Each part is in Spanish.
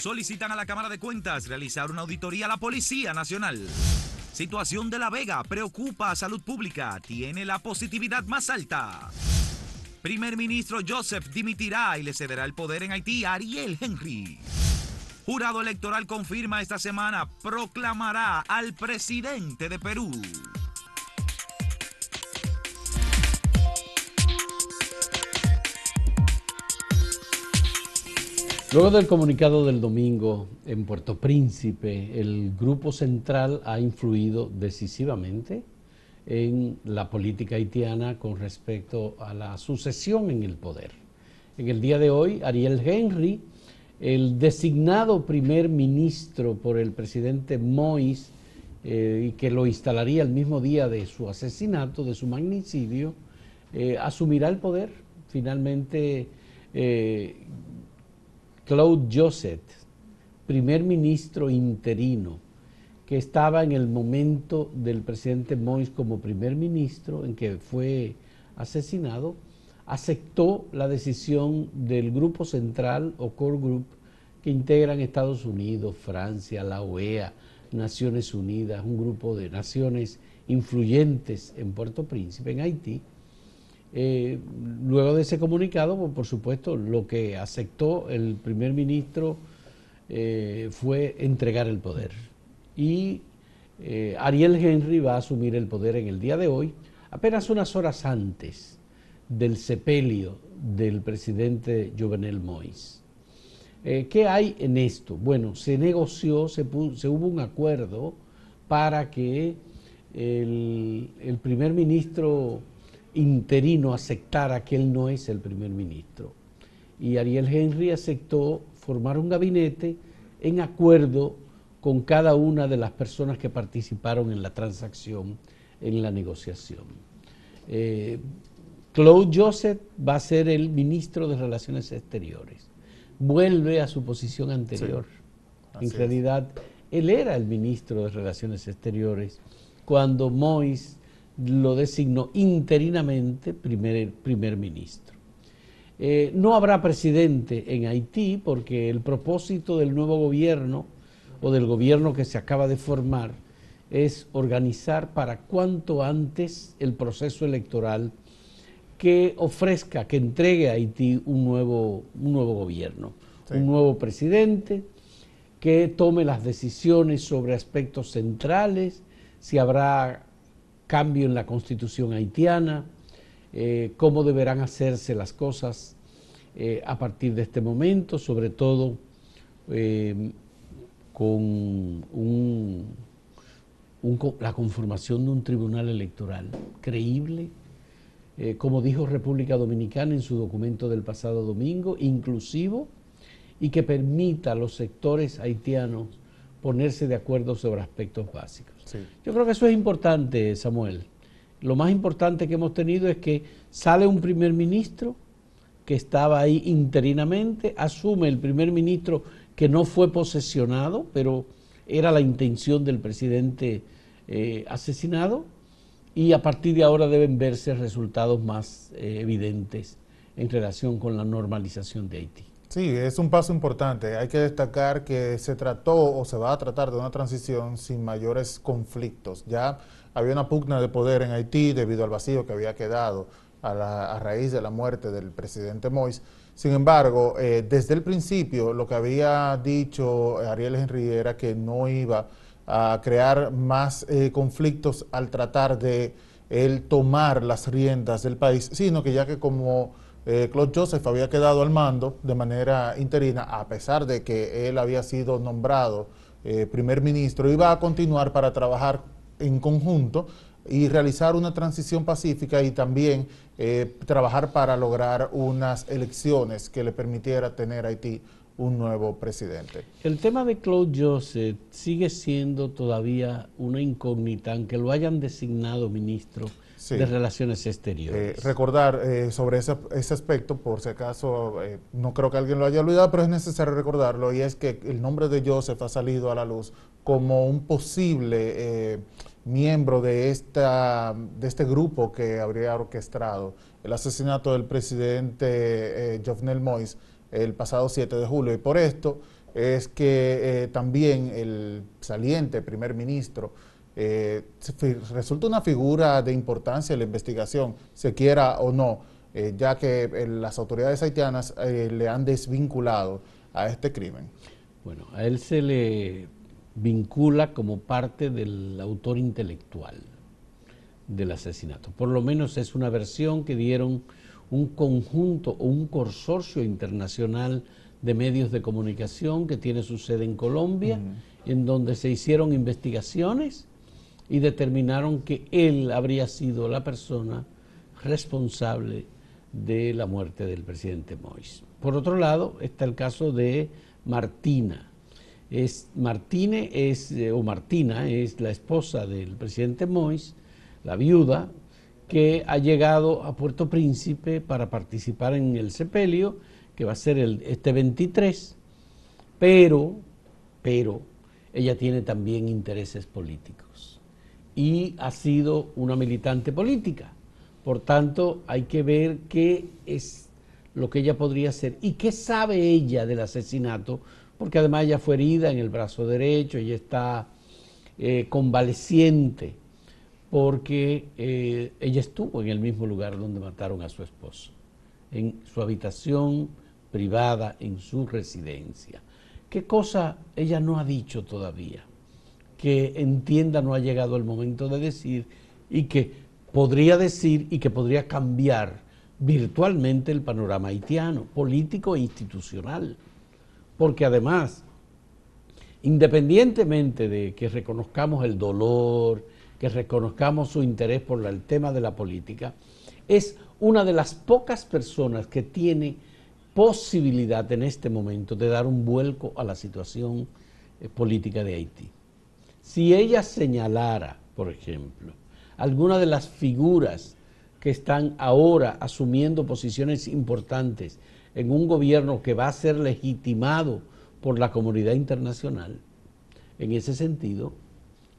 Solicitan a la Cámara de Cuentas realizar una auditoría a la Policía Nacional. Situación de La Vega preocupa a salud pública. Tiene la positividad más alta. Primer ministro Joseph dimitirá y le cederá el poder en Haití a Ariel Henry. Jurado electoral confirma esta semana, proclamará al presidente de Perú. Luego del comunicado del domingo en Puerto Príncipe, el Grupo Central ha influido decisivamente en la política haitiana con respecto a la sucesión en el poder. En el día de hoy, Ariel Henry, el designado primer ministro por el presidente Moïse, eh, y que lo instalaría el mismo día de su asesinato, de su magnicidio, eh, asumirá el poder. Finalmente, eh, Claude Joseph, primer ministro interino, que estaba en el momento del presidente Moïse como primer ministro, en que fue asesinado, aceptó la decisión del Grupo Central o Core Group que integran Estados Unidos, Francia, la OEA, Naciones Unidas, un grupo de naciones influyentes en Puerto Príncipe, en Haití, eh, luego de ese comunicado, pues, por supuesto, lo que aceptó el primer ministro eh, fue entregar el poder. Y eh, Ariel Henry va a asumir el poder en el día de hoy, apenas unas horas antes del sepelio del presidente Jovenel Moïse. ¿Qué hay en esto? Bueno, se negoció, se, hubo un acuerdo para que el primer ministro interino aceptara que él no es el primer ministro. Y Ariel Henry aceptó formar un gabinete en acuerdo con cada una de las personas que participaron en la transacción, en la negociación. Eh, Claude Joseph va a ser el ministro de Relaciones Exteriores. Vuelve a su posición anterior. en realidad, él era el ministro de Relaciones Exteriores cuando Mois lo designó interinamente primer, primer ministro. Eh, no habrá presidente en Haití porque el propósito del nuevo gobierno o del gobierno que se acaba de formar es organizar para cuanto antes el proceso electoral que ofrezca, que entregue a Haití un nuevo, un nuevo gobierno, un nuevo presidente, que tome las decisiones sobre aspectos centrales, si habrá cambio en la constitución haitiana, eh, cómo deberán hacerse las cosas eh, a partir de este momento, sobre todo eh, con la conformación de un tribunal electoral creíble, como dijo República Dominicana en su documento del pasado domingo, inclusivo y que permita a los sectores haitianos ponerse de acuerdo sobre aspectos básicos. Yo creo que eso es importante, Samuel. Lo más importante que hemos tenido es que sale un primer ministro que estaba ahí interinamente, asume el primer ministro que no fue posesionado, pero era la intención del presidente eh, asesinado, y a partir de ahora deben verse resultados más eh, evidentes en relación con la normalización de Haití. Sí, es un paso importante. Hay que destacar que se trató o se va a tratar de una transición sin mayores conflictos. Ya había una pugna de poder en Haití debido al vacío que había quedado a, raíz de la muerte del presidente Moïse. Sin embargo, eh, desde el principio lo que había dicho Ariel Henry era que no iba a crear más eh, conflictos al tratar de él tomar las riendas del país, sino que ya que como eh, Claude Joseph había quedado al mando de manera interina, a pesar de que él había sido nombrado eh, primer ministro, iba a continuar para trabajar en conjunto y realizar una transición pacífica y también eh, trabajar para lograr unas elecciones que le permitiera tener a Haití un nuevo presidente. El tema de Claude Joseph sigue siendo todavía una incógnita, aunque lo hayan designado ministro de Relaciones Exteriores. Eh, recordar eh, sobre ese, aspecto, por si acaso, eh, no creo que alguien lo haya olvidado, pero es necesario recordarlo, y es que el nombre de Joseph ha salido a la luz como un posible miembro de, esta, de este grupo que habría orquestado el asesinato del presidente Jovenel Moïse el pasado 7 de julio. Y por esto es que también el saliente primer ministro eh, resulta una figura de importancia en la investigación, se quiera o no, eh, ya que las autoridades haitianas le han desvinculado a este crimen. Bueno, a él se le vincula como parte del autor intelectual del asesinato. Por lo menos es una versión que dieron un conjunto o un consorcio internacional de medios de comunicación que tiene su sede en Colombia, en donde se hicieron investigaciones y determinaron que él habría sido la persona responsable de la muerte del presidente Mois. Por otro lado, está el caso de Martina. Es, Martine es, eh, o Martina es la esposa del presidente Mois, la viuda, que ha llegado a Puerto Príncipe para participar en el sepelio que va a ser el, este 23, pero, pero ella tiene también intereses políticos y ha sido una militante política. Por tanto, hay que ver qué es lo que ella podría hacer y qué sabe ella del asesinato, porque además ella fue herida en el brazo derecho, ella está eh, convaleciente, porque eh, ella estuvo en el mismo lugar donde mataron a su esposo, en su habitación privada en su residencia. ¿Qué cosa ella no ha dicho todavía? Que entienda no ha llegado el momento de decir y que podría decir y que podría cambiar virtualmente el panorama haitiano, político e institucional. Porque además, independientemente de que reconozcamos el dolor, que reconozcamos su interés por el tema de la política, es una de las pocas personas que tiene posibilidad en este momento de dar un vuelco a la situación eh, política de Haití. Si ella señalara, por ejemplo, alguna de las figuras que están ahora asumiendo posiciones importantes en un gobierno que va a ser legitimado por la comunidad internacional, en ese sentido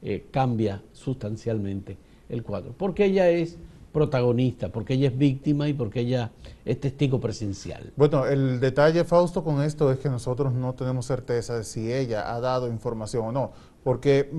eh, cambia sustancialmente el cuadro, porque ella es protagonista, porque ella es víctima y porque ella es testigo presencial. Bueno, el detalle, Fausto, con esto es que nosotros no tenemos certeza de si ella ha dado información o no, porque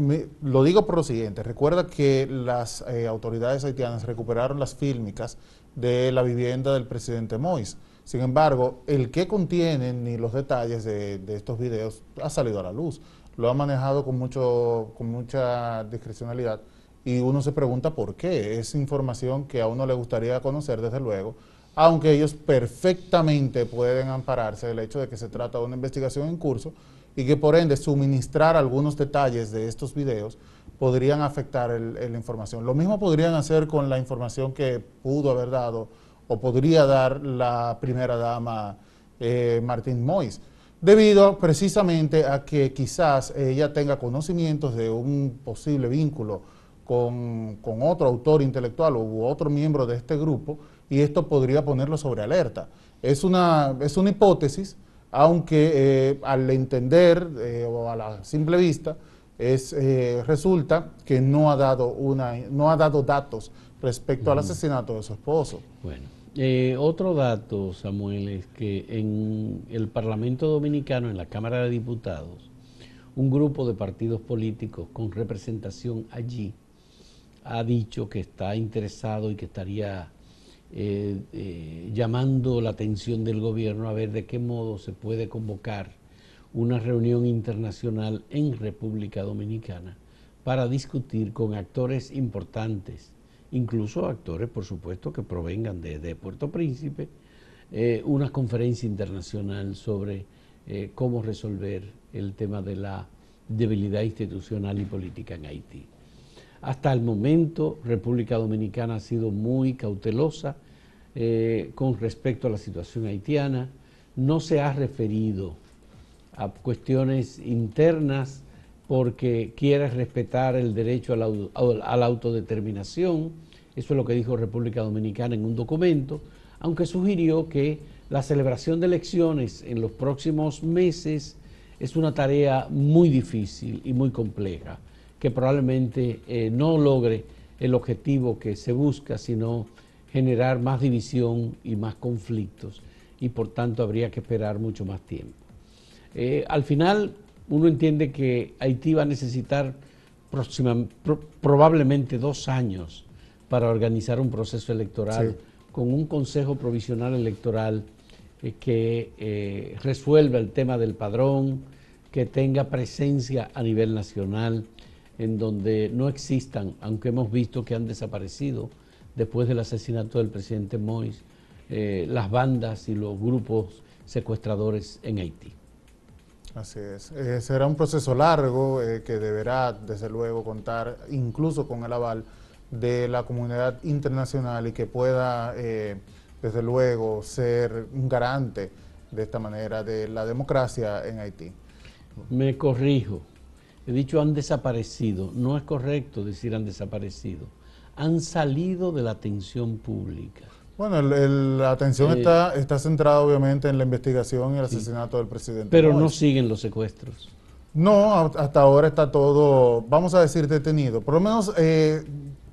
lo digo por lo siguiente, recuerda que las eh, autoridades haitianas recuperaron las fílmicas de la vivienda del presidente Mois. Sin embargo, el que contienen ni los detalles de, de, estos videos ha salido a la luz. Lo ha manejado con, mucho, con mucha discrecionalidad y uno se pregunta por qué. Es información que a uno le gustaría conocer, desde luego, aunque ellos perfectamente pueden ampararse del hecho de que se trata de una investigación en curso y que por ende suministrar algunos detalles de estos videos podrían afectar la información. Lo mismo podrían hacer con la información que pudo haber dado o podría dar la primera dama eh, Martín Mois, debido precisamente a que quizás ella tenga conocimientos de un posible vínculo con, otro autor intelectual u otro miembro de este grupo y esto podría ponerlo sobre alerta. Es una, es una hipótesis, aunque eh, al entender eh, o a la simple vista, es, eh, resulta que no ha, dado una, no ha dado datos respecto al asesinato de su esposo. Bueno, otro dato, Samuel, es que en el Parlamento Dominicano, en la Cámara de Diputados, un grupo de partidos políticos con representación allí ha dicho que está interesado y que estaría eh, eh, llamando la atención del gobierno a ver de qué modo se puede convocar una reunión internacional en República Dominicana para discutir con actores importantes, incluso actores, por supuesto, que provengan de, Puerto Príncipe, eh, una conferencia internacional sobre cómo resolver el tema de la debilidad institucional y política en Haití. Hasta el momento, República Dominicana ha sido muy cautelosa eh, con respecto a la situación haitiana. No se ha referido a cuestiones internas porque quiere respetar el derecho a la, autodeterminación. Eso es lo que dijo República Dominicana en un documento, aunque sugirió que la celebración de elecciones en los próximos meses es una tarea muy difícil y muy compleja que probablemente eh, no logre el objetivo que se busca, sino generar más división y más conflictos, y por tanto habría que esperar mucho más tiempo. Eh, al final, uno entiende que Haití va a necesitar probablemente dos años para organizar un proceso electoral con un Consejo Provisional Electoral eh, que eh, resuelva el tema del padrón, que tenga presencia a nivel nacional, en donde no existan, aunque hemos visto que han desaparecido después del asesinato del presidente Mois, eh, las bandas y los grupos secuestradores en Haití. Así es. será un proceso largo que deberá, desde luego, contar incluso con el aval de la comunidad internacional y que pueda, eh, desde luego, ser un garante de esta manera de la democracia en Haití. Me corrijo. He dicho han desaparecido. No es correcto decir han desaparecido. Han salido de la atención pública. Bueno, la atención eh, está, está centrada obviamente en la investigación y el asesinato del presidente. Pero no siguen los secuestros. No, hasta ahora está todo, vamos a decir, detenido. Por lo menos eh,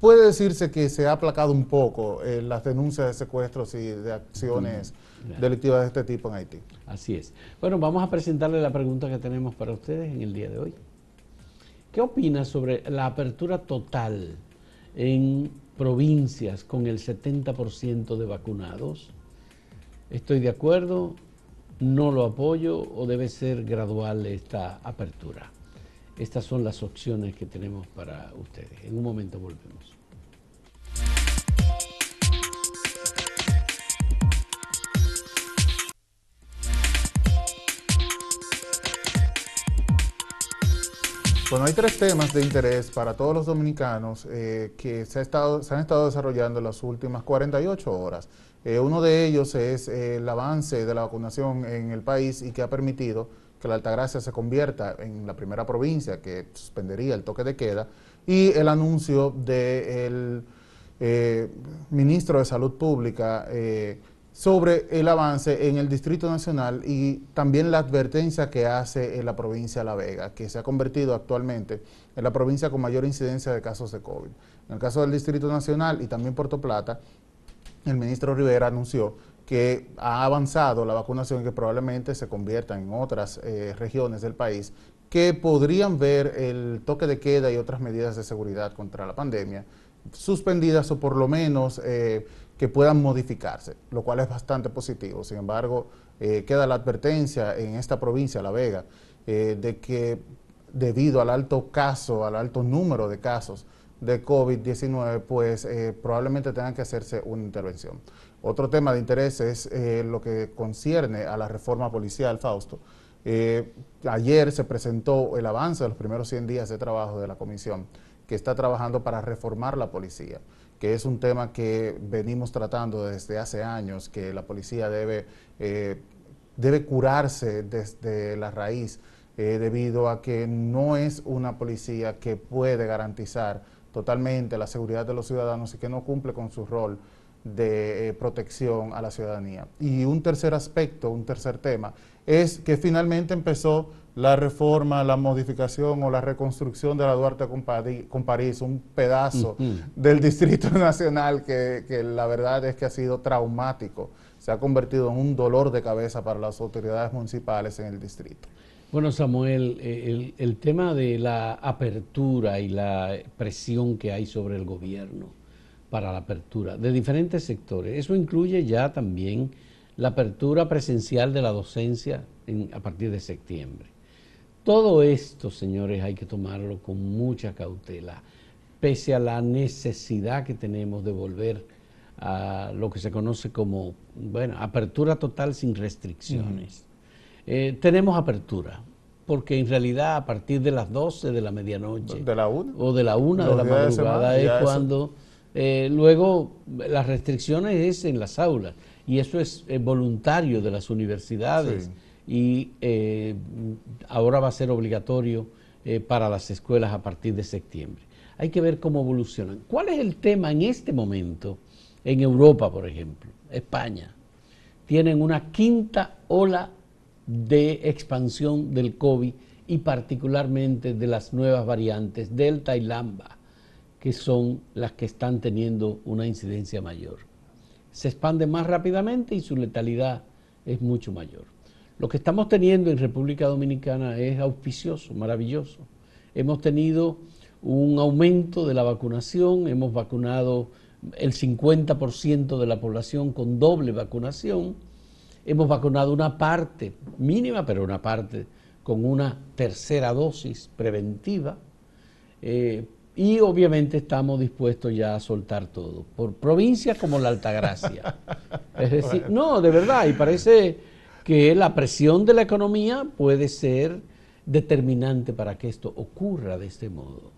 puede decirse que se ha aplacado un poco eh, las denuncias de secuestros y de acciones delictivas de este tipo en Haití. Así es. Bueno, vamos a presentarle la pregunta que tenemos para ustedes en el día de hoy. ¿Qué opina sobre la apertura total en provincias con el 70% de vacunados? ¿Estoy de acuerdo? ¿No lo apoyo o debe ser gradual esta apertura? Estas son las opciones que tenemos para ustedes. En un momento volvemos. Bueno, hay tres temas de interés para todos los dominicanos eh, que se, han estado desarrollando en las últimas 48 horas. Eh, uno de ellos es eh, el avance de la vacunación en el país y que ha permitido que la Altagracia se convierta en la primera provincia que suspendería el toque de queda, y el anuncio del eh, ministro de Salud Pública eh, sobre el avance en el Distrito Nacional y también la advertencia que hace en la provincia de La Vega, que se ha convertido actualmente en la provincia con mayor incidencia de casos de COVID. En el caso del Distrito Nacional y también Puerto Plata, el ministro Rivera anunció que ha avanzado la vacunación y que probablemente se convierta en otras eh, regiones del país que podrían ver el toque de queda y otras medidas de seguridad contra la pandemia suspendidas o por lo menos eh, que puedan modificarse, lo cual es bastante positivo. Sin embargo, eh, queda la advertencia en esta provincia, La Vega, de que debido al alto caso, al alto número de casos de COVID-19, pues probablemente tengan que hacerse una intervención. Otro tema de interés es eh, lo que concierne a la reforma policial, Fausto. Eh, ayer se presentó el avance de los primeros 100 días de trabajo de la comisión que está trabajando para reformar la policía, que es un tema que venimos tratando desde hace años, que la policía debe, eh, debe curarse desde la raíz, debido a que no es una policía que puede garantizar totalmente la seguridad de los ciudadanos y que no cumple con su rol de eh, protección a la ciudadanía. Y un tercer aspecto, un tercer tema, es que finalmente empezó la reforma, la modificación o la reconstrucción de la Duarte con, París, un pedazo del Distrito Nacional que, la verdad es que ha sido traumático. Se ha convertido en un dolor de cabeza para las autoridades municipales en el distrito. Bueno, Samuel, el, el tema de la apertura y la presión que hay sobre el gobierno para la apertura de diferentes sectores. Eso incluye ya también la apertura presencial de la docencia a partir de septiembre. Todo esto, señores, hay que tomarlo con mucha cautela, pese a la necesidad que tenemos de volver a lo que se conoce como, bueno, apertura total sin restricciones. Eh, tenemos apertura, porque en realidad a partir de las 12 de la medianoche, de la una, o de la una de la madrugada es cuando... Eh, luego, las restricciones es en las aulas y eso es eh, voluntario de las universidades y eh, ahora va a ser obligatorio para las escuelas a partir de septiembre. Hay que ver cómo evolucionan. ¿Cuál es el tema en este momento en Europa, por ejemplo? España. Tienen una quinta ola de expansión del COVID y particularmente de las nuevas variantes Delta y Lambda que son las que están teniendo una incidencia mayor. Se expande más rápidamente y su letalidad es mucho mayor. Lo que estamos teniendo en República Dominicana es auspicioso, maravilloso. Hemos tenido un aumento de la vacunación, hemos vacunado el 50% de la población con doble vacunación, hemos vacunado una parte mínima, pero una parte con una tercera dosis preventiva. Eh, y obviamente estamos dispuestos ya a soltar todo, por provincias como la Altagracia. Es decir, no, de verdad, y parece que la presión de la economía puede ser determinante para que esto ocurra de este modo.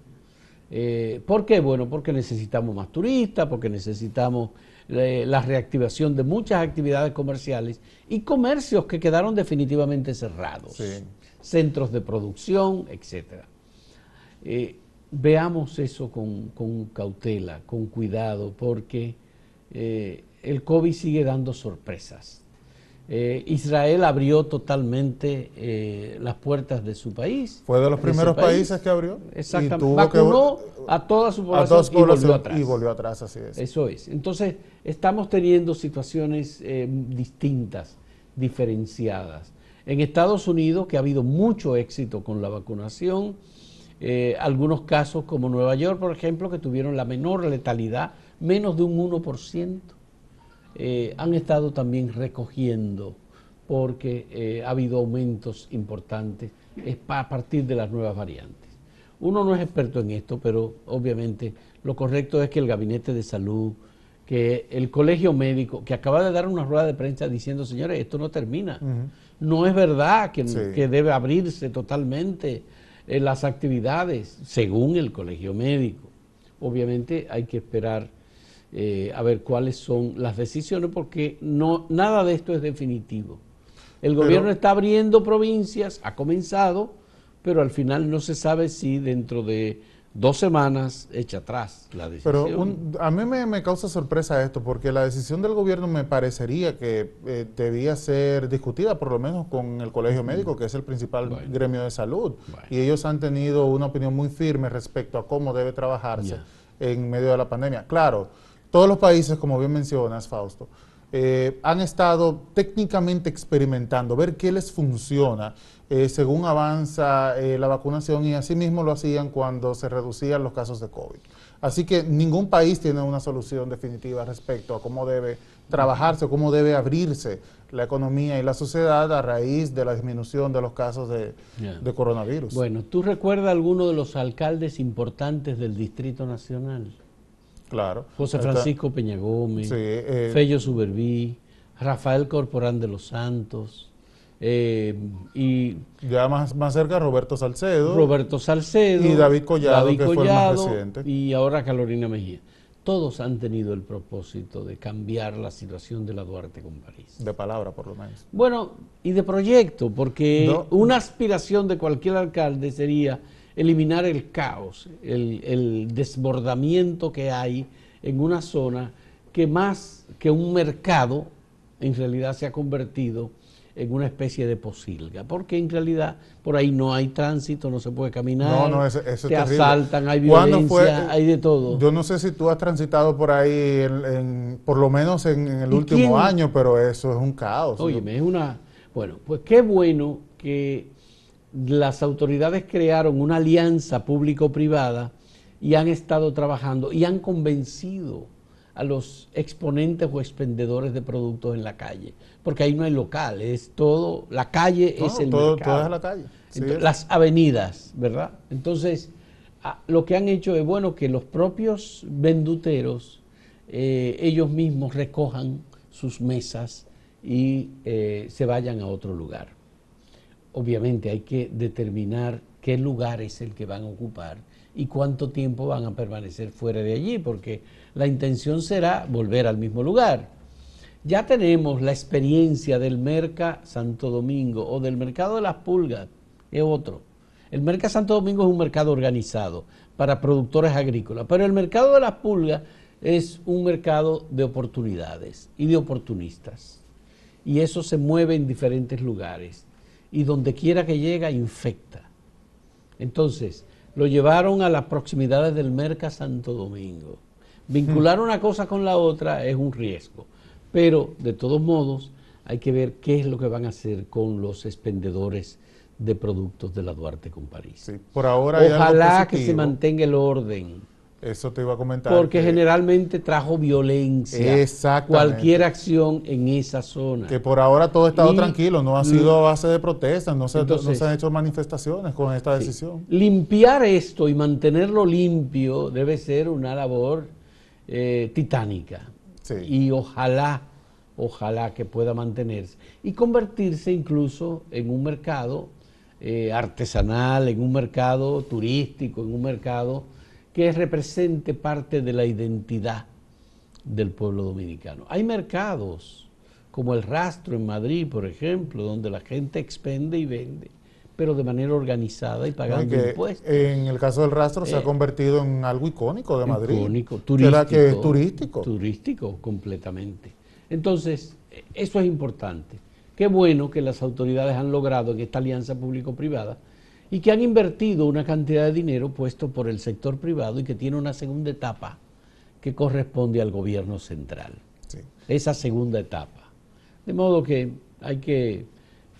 Eh, ¿Por qué? Bueno, porque necesitamos más turistas, porque necesitamos eh, la reactivación de muchas actividades comerciales y comercios que quedaron definitivamente cerrados, centros de producción, etc veamos eso con, cautela, con cuidado, porque eh, el COVID sigue dando sorpresas. Eh, Israel abrió totalmente eh, las puertas de su país. Fue de los primeros países que abrió. Exactamente. Vacunó a toda su población, y volvió atrás. Y volvió atrás, así es. Eso es. Entonces, estamos teniendo situaciones distintas, diferenciadas. En Estados Unidos, que ha habido mucho éxito con la vacunación, eh, algunos casos como Nueva York, por ejemplo, que tuvieron la menor letalidad, menos de un 1%, eh, han estado también recogiendo porque eh, ha habido aumentos importantes a partir de las nuevas variantes. Uno no es experto en esto, pero obviamente lo correcto es que el Gabinete de Salud, que el Colegio Médico, que acaba de dar una rueda de prensa diciendo, señores, esto no termina. No es verdad que, que debe abrirse totalmente las actividades según el colegio médico. Obviamente hay que esperar eh, a ver cuáles son las decisiones porque no, nada de esto es definitivo. El gobierno está abriendo provincias, ha comenzado, pero al final no se sabe si dentro de dos semanas echa atrás la decisión. Pero a mí me, causa sorpresa esto, porque la decisión del gobierno me parecería que eh, debía ser discutida por lo menos con el Colegio Médico, que es el principal gremio de salud, y ellos han tenido una opinión muy firme respecto a cómo debe trabajarse en medio de la pandemia. Claro, todos los países, como bien mencionas, Fausto, eh, han estado técnicamente experimentando, ver qué les funciona eh, según avanza eh, la vacunación y así mismo lo hacían cuando se reducían los casos de COVID. Así que ningún país tiene una solución definitiva respecto a cómo debe trabajarse, cómo debe abrirse la economía y la sociedad a raíz de la disminución de los casos de, coronavirus. Bueno, ¿tú recuerdas alguno de los alcaldes importantes del Distrito Nacional? Claro. José Francisco Peña Gómez, eh, Fello Suberví, Rafael Corporán de los Santos, eh, y ya más, más cerca Roberto Salcedo. Roberto Salcedo. Y David Collado, que fue el más reciente. Y ahora Carolina Mejía. Todos han tenido el propósito de cambiar la situación de la Duarte con París. De palabra, por lo menos. Bueno, y de proyecto, porque una aspiración de cualquier alcalde sería eliminar el caos, el, el desbordamiento que hay en una zona que más que un mercado, en realidad se ha convertido en una especie de posilga, porque en realidad por ahí no hay tránsito, no se puede caminar, no, no, eso, eso te asaltan, hay violencia, hay de todo. Yo no sé si tú has transitado por ahí, por lo menos en, el último año, pero eso es un caos. Oye, es una... Bueno, pues qué bueno que las autoridades crearon una alianza público-privada y han estado trabajando y han convencido a los exponentes o expendedores de productos en la calle, porque ahí no hay local, es todo, la calle es el todo, mercado. la calle. las avenidas, ¿verdad? Entonces, ah, lo que han hecho es, bueno, que los propios venduteros, eh, ellos mismos recojan sus mesas y eh, se vayan a otro lugar. Obviamente hay que determinar qué lugar es el que van a ocupar y cuánto tiempo van a permanecer fuera de allí, porque la intención será volver al mismo lugar. Ya tenemos la experiencia del Merca Santo Domingo o del Mercado de las Pulgas, es otro. El Merca Santo Domingo es un mercado organizado para productores agrícolas, pero el Mercado de las Pulgas es un mercado de oportunidades y de oportunistas. Y eso se mueve en diferentes lugares y donde quiera que llega infecta. Entonces, lo llevaron a las proximidades del Merca Santo Domingo Vincular una cosa con la otra es un riesgo, pero de todos modos hay que ver qué es lo que van a hacer con los expendedores de productos de la Duarte con París. Sí, por ahora Ojalá que se mantenga el orden. Eso te iba a comentar. Porque generalmente trajo violencia. Cualquier acción en esa zona. Que por ahora todo ha estado tranquilo, no ha sido a base de protestas, no se, han hecho manifestaciones con esta decisión. Limpiar esto y mantenerlo limpio debe ser una labor eh, titánica. Y ojalá, ojalá que pueda mantenerse. Y convertirse incluso en un mercado eh, artesanal, en un mercado turístico, en un mercado que represente parte de la identidad del pueblo dominicano. Hay mercados como el rastro en Madrid, por ejemplo, donde la gente expende y vende, pero de manera organizada y pagando impuestos. En el caso del rastro se ha eh, convertido en algo icónico de Madrid. Icónico, turístico. Que es turístico. Turístico, completamente. Entonces, eso es importante. Qué bueno que las autoridades han logrado en esta alianza público-privada y que han invertido una cantidad de dinero puesto por el sector privado y que tiene una segunda etapa que corresponde al gobierno central. Esa segunda etapa. De modo que hay que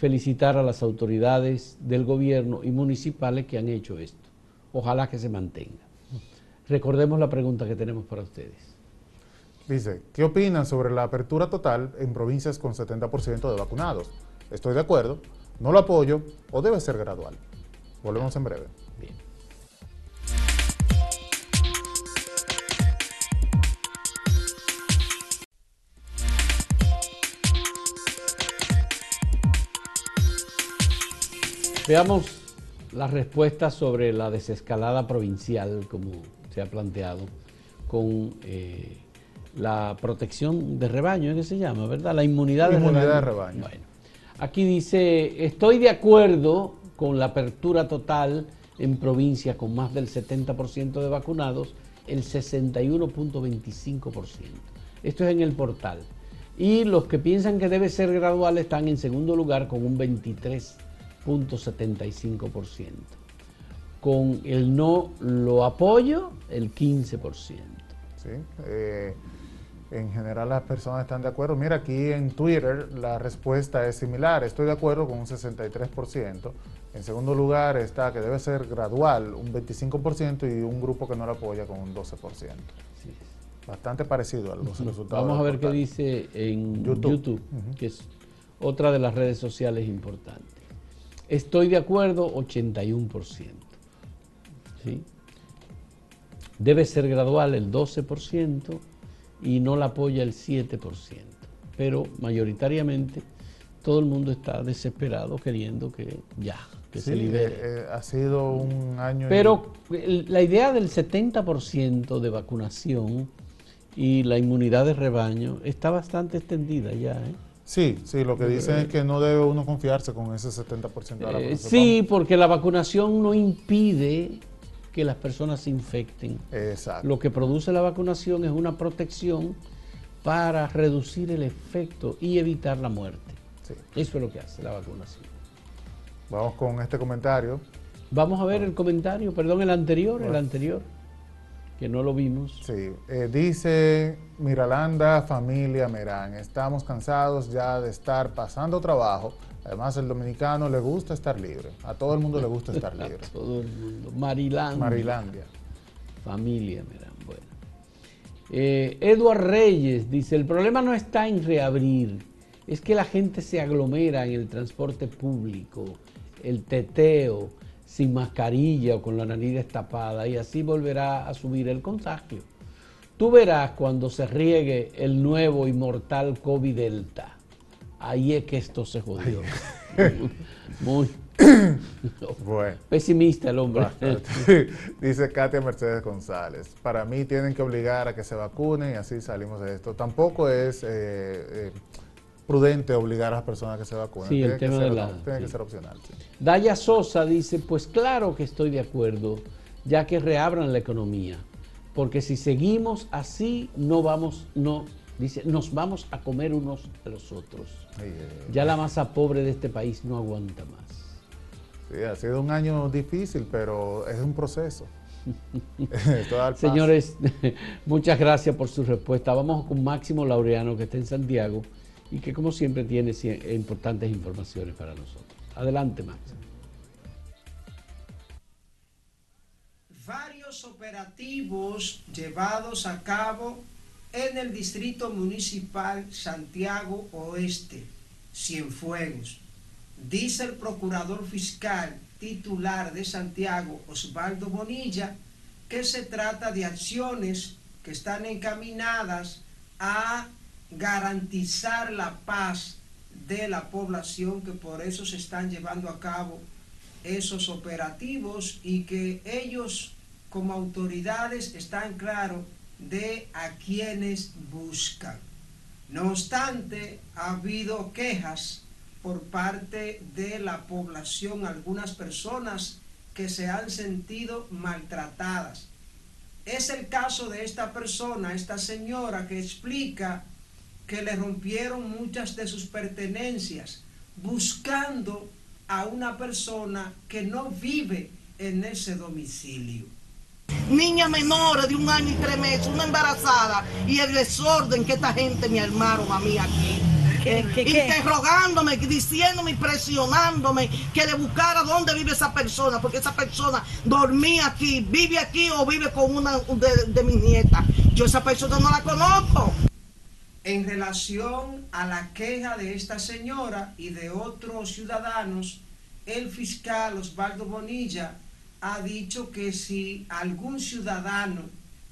felicitar a las autoridades del gobierno y municipales que han hecho esto. Ojalá que se mantenga. Recordemos la pregunta que tenemos para ustedes. Dice, ¿qué opinan sobre la apertura total en provincias con 70% de vacunados? Estoy de acuerdo, no lo apoyo o debe ser gradual. Volvemos en breve. Bien. Veamos la respuesta sobre la desescalada provincial, como se ha planteado, con eh, la protección de rebaño, que se llama, ¿verdad? La inmunidad, de rebaño. Bueno, aquí dice, estoy de acuerdo con la apertura total en provincias con más del 70% de vacunados, el 61.25%. Esto es en el portal. Y los que piensan que debe ser gradual están en segundo lugar con un 23.75%. Con el no lo apoyo, el 15%. Sí, eh, en general las personas están de acuerdo. Mira, aquí en Twitter la respuesta es similar. Estoy de acuerdo con un 63%. En segundo lugar está que debe ser gradual, un 25%, y un grupo que no lo apoya con un 12%. Bastante parecido a los resultados. Vamos a ver qué dice en YouTube, que es otra de las redes sociales importantes. Estoy de acuerdo, 81%. ¿sí? Debe ser gradual el 12% y no la apoya el 7%. Pero mayoritariamente todo el mundo está desesperado queriendo que ya, que se libere. Eh, eh, ha sido un año... Pero la idea del 70% de vacunación y la inmunidad de rebaño está bastante extendida ya. ¿eh? Sí, sí, lo que dicen es que no debe uno confiarse con ese 70% de la Sí, porque la vacunación no impide que las personas se infecten. Exacto. Lo que produce la vacunación es una protección para reducir el efecto y evitar la muerte. Sí. Eso es lo que hace la vacunación. Vamos con este comentario. Vamos a ver el comentario, perdón, el anterior, el anterior, que no lo vimos. Sí, eh, dice Miralanda, familia Merán, estamos cansados ya de estar pasando trabajo Además, el dominicano le gusta estar libre. A todo el mundo le gusta estar libre. A todo el mundo. Marilandia. Marilandia. Familia, miran. Bueno. Eh, Eduard Reyes dice, el problema no está en reabrir, es que la gente se aglomera en el transporte público, el teteo, sin mascarilla o con la nariz destapada, y así volverá a subir el contagio. Tú verás cuando se riegue el nuevo y mortal COVID-Delta ahí es que esto se jodió. muy, pesimista el hombre. Dice Katia Mercedes González, para mí tienen que obligar a que se vacunen y así salimos de esto. Tampoco es eh, eh, prudente obligar a las personas a que se vacunen. Sí, el tema de la, tiene que ser opcional. Daya Sosa dice, pues claro que estoy de acuerdo, ya que reabran la economía, porque si seguimos así no vamos, no Dice, nos vamos a comer unos a los otros. ya la masa pobre de este país no aguanta más. Sí, ha sido un año difícil, pero es un proceso. Señores, muchas gracias por su respuesta. Vamos con Máximo Laureano, que está en Santiago, y que como siempre tiene importantes informaciones para nosotros. Adelante, Max. Varios operativos llevados a cabo en el Distrito Municipal Santiago Oeste, Cienfuegos. Dice el Procurador Fiscal titular de Santiago, Osvaldo Bonilla, que se trata de acciones que están encaminadas a garantizar la paz de la población, que por eso se están llevando a cabo esos operativos y que ellos como autoridades están claros de a quienes buscan. No obstante, ha habido quejas por parte de la población, algunas personas que se han sentido maltratadas. Es el caso de esta persona, esta señora que explica que le rompieron muchas de sus pertenencias buscando a una persona que no vive en ese domicilio. Niña menor de un año y tres meses, una embarazada y el desorden que esta gente me armaron a mí aquí. interrogándome, diciéndome y presionándome que le buscara dónde vive esa persona, porque esa persona dormía aquí, vive aquí o vive con una de, de mis nietas. Yo esa persona no la conozco en relación a la queja de esta señora y de otros ciudadanos, el fiscal Osvaldo Bonilla ha dicho que si algún ciudadano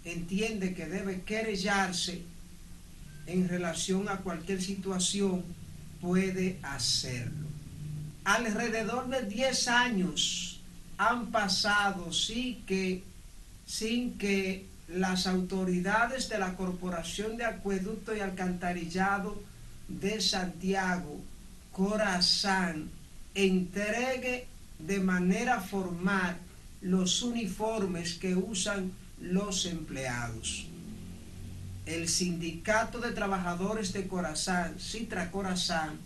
entiende que debe querellarse en relación a cualquier situación, puede hacerlo. Alrededor de 10 años han pasado sí que, sin que las autoridades de la Corporación de Acueducto y Alcantarillado de Santiago, Corazán, entregue de manera formal los uniformes que usan los empleados. El Sindicato de Trabajadores de Corazán, Citra Corazán,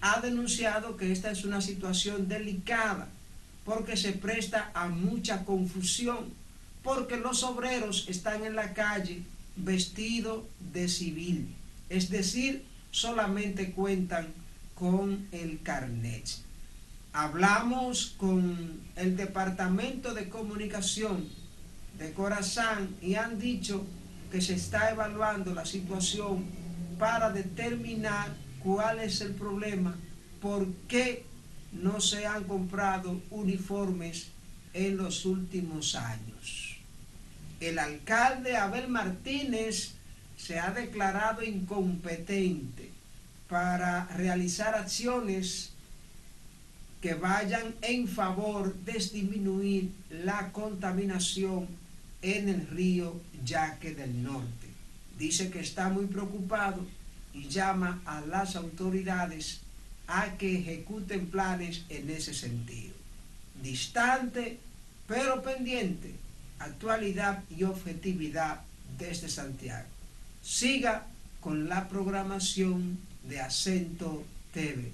ha denunciado que esta es una situación delicada porque se presta a mucha confusión porque los obreros están en la calle vestidos de civil, es decir, solamente cuentan con el carnet. Hablamos con el Departamento de Comunicación de Corazán y han dicho que se está evaluando la situación para determinar cuál es el problema, por qué no se han comprado uniformes en los últimos años el alcalde Abel Martínez se ha declarado incompetente para realizar acciones que vayan en favor de disminuir la contaminación en el río Yaque del Norte. Dice que está muy preocupado y llama a las autoridades a que ejecuten planes en ese sentido. Distante, pero pendiente actualidad y objetividad desde Santiago. Siga con la programación de Acento TV.